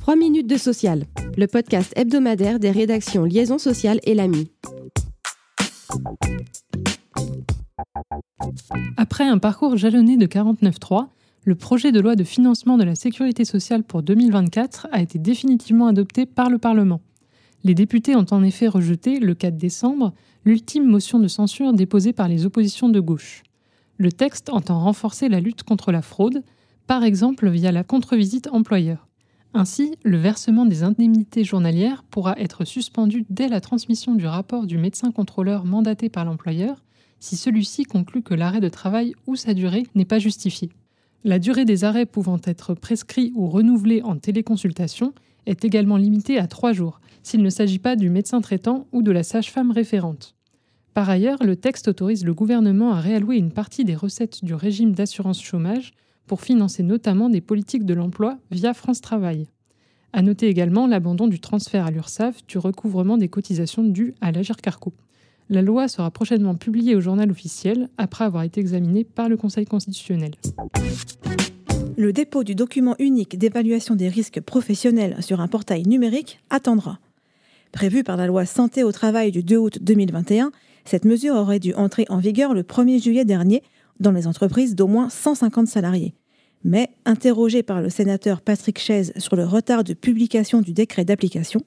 3 minutes de social, le podcast hebdomadaire des rédactions Liaison sociale et l'AMI. Après un parcours jalonné de 49.3, le projet de loi de financement de la sécurité sociale pour 2024 a été définitivement adopté par le Parlement. Les députés ont en effet rejeté, le 4 décembre, l'ultime motion de censure déposée par les oppositions de gauche. Le texte entend renforcer la lutte contre la fraude, par exemple via la contre-visite employeur. Ainsi, le versement des indemnités journalières pourra être suspendu dès la transmission du rapport du médecin contrôleur mandaté par l'employeur si celui-ci conclut que l'arrêt de travail ou sa durée n'est pas justifié. La durée des arrêts pouvant être prescrits ou renouvelés en téléconsultation est également limitée à trois jours, s'il ne s'agit pas du médecin traitant ou de la sage-femme référente. Par ailleurs, le texte autorise le gouvernement à réallouer une partie des recettes du régime d'assurance chômage pour financer notamment des politiques de l'emploi via France Travail. À noter également l'abandon du transfert à l'URSSAF du recouvrement des cotisations dues à l'Agir Carco. La loi sera prochainement publiée au journal officiel après avoir été examinée par le Conseil constitutionnel. Le dépôt du document unique d'évaluation des risques professionnels sur un portail numérique attendra. Prévu par la loi Santé au travail du 2 août 2021, cette mesure aurait dû entrer en vigueur le 1er juillet dernier dans les entreprises d'au moins 150 salariés. Mais, interrogé par le sénateur Patrick Chaise sur le retard de publication du décret d'application,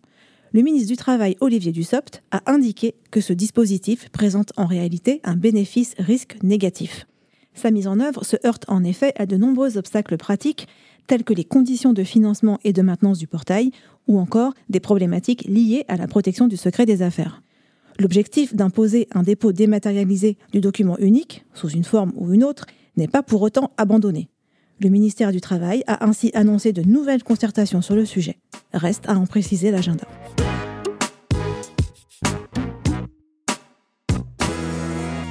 le ministre du Travail Olivier Dussopt a indiqué que ce dispositif présente en réalité un bénéfice-risque négatif. Sa mise en œuvre se heurte en effet à de nombreux obstacles pratiques tels que les conditions de financement et de maintenance du portail ou encore des problématiques liées à la protection du secret des affaires. L'objectif d'imposer un dépôt dématérialisé du document unique, sous une forme ou une autre, n'est pas pour autant abandonné. Le ministère du Travail a ainsi annoncé de nouvelles concertations sur le sujet. Reste à en préciser l'agenda.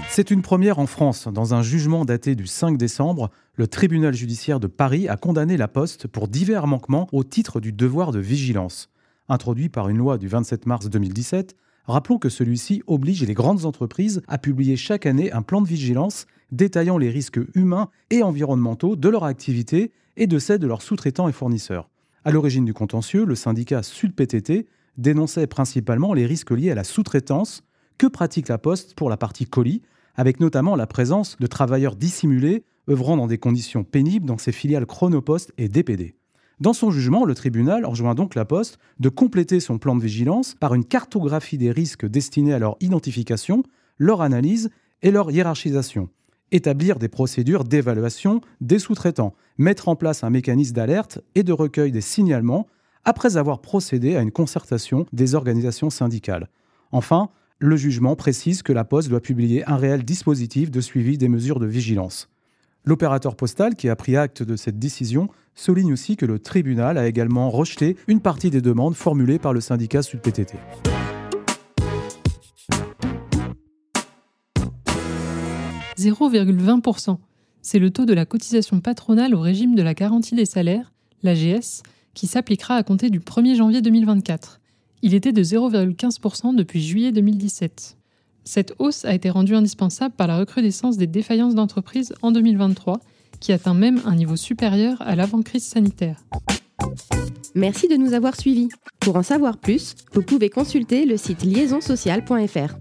C'est une première en France. Dans un jugement daté du 5 décembre, le tribunal judiciaire de Paris a condamné la Poste pour divers manquements au titre du devoir de vigilance. Introduit par une loi du 27 mars 2017, rappelons que celui-ci oblige les grandes entreprises à publier chaque année un plan de vigilance détaillant les risques humains et environnementaux de leur activité et de celle de leurs sous-traitants et fournisseurs. À l'origine du contentieux, le syndicat Sud-PTT dénonçait principalement les risques liés à la sous-traitance que pratique la Poste pour la partie colis, avec notamment la présence de travailleurs dissimulés œuvrant dans des conditions pénibles dans ses filiales Chronopost et DPD. Dans son jugement, le tribunal enjoint donc la Poste de compléter son plan de vigilance par une cartographie des risques destinés à leur identification, leur analyse et leur hiérarchisation, établir des procédures d'évaluation des sous-traitants, mettre en place un mécanisme d'alerte et de recueil des signalements après avoir procédé à une concertation des organisations syndicales. Enfin, le jugement précise que la Poste doit publier un réel dispositif de suivi des mesures de vigilance. L'opérateur postal, qui a pris acte de cette décision, souligne aussi que le tribunal a également rejeté une partie des demandes formulées par le syndicat Sud-PTT. 0,20%. C'est le taux de la cotisation patronale au régime de la garantie des salaires, l'AGS, qui s'appliquera à compter du 1er janvier 2024. Il était de 0,15% depuis juillet 2017. Cette hausse a été rendue indispensable par la recrudescence des défaillances d'entreprises en 2023, qui atteint même un niveau supérieur à l'avant-crise sanitaire. Merci de nous avoir suivis. Pour en savoir plus, vous pouvez consulter le site liaisonsocial.fr.